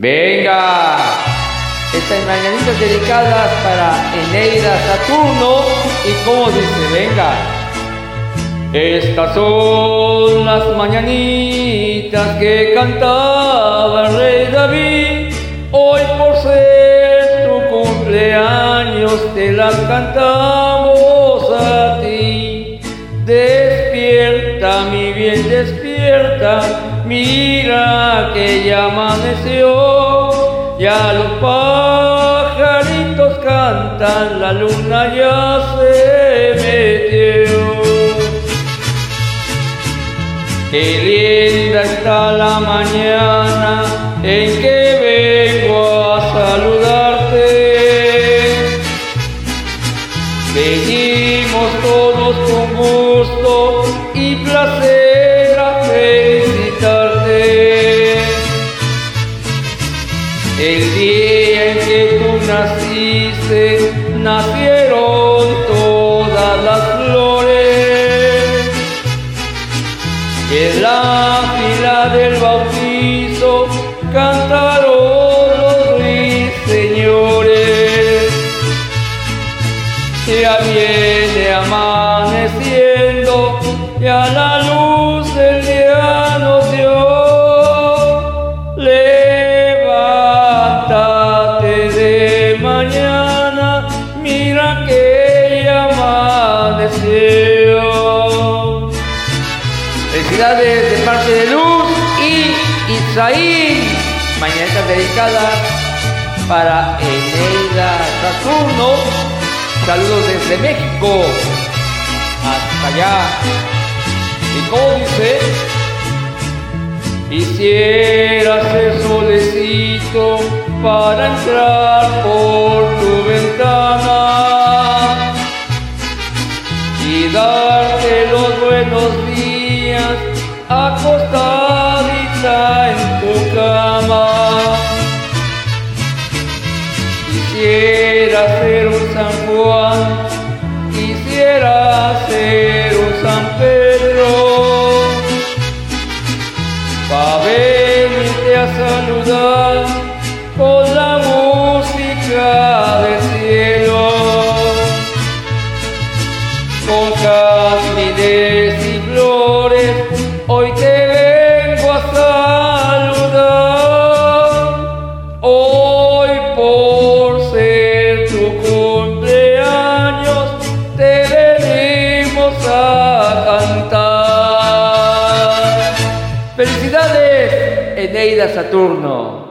Venga, estas mañanitas dedicadas para Eneida Saturno y como dice, venga. Estas son las mañanitas que cantaba el rey David. Hoy por ser tu cumpleaños te las cantamos a ti. Despierta, mi bien, despierta. Mira que ya amaneció. Ya los pajaritos cantan, la luna ya se metió. Qué linda está la mañana en que vengo a saludarte. Venimos todos con gusto El día en que tú naciste, nacieron todas las flores. Y en la fila del bautizo cantaron los ruiseñores. Ya viene amaneciendo, ya la que amaneció. Felicidades de parte de Luz y Isaí. Mañanitas dedicadas para Eneida Saturno. Saludos desde México. Hasta allá. Y como dice, quisiera ser solecito para entrar acostadita en tu cama. Quisiera ser un San Juan, quisiera ser un San Pedro, para venirte a saludar con la música del cielo con jazmines Felicidades, Eneida Saturno.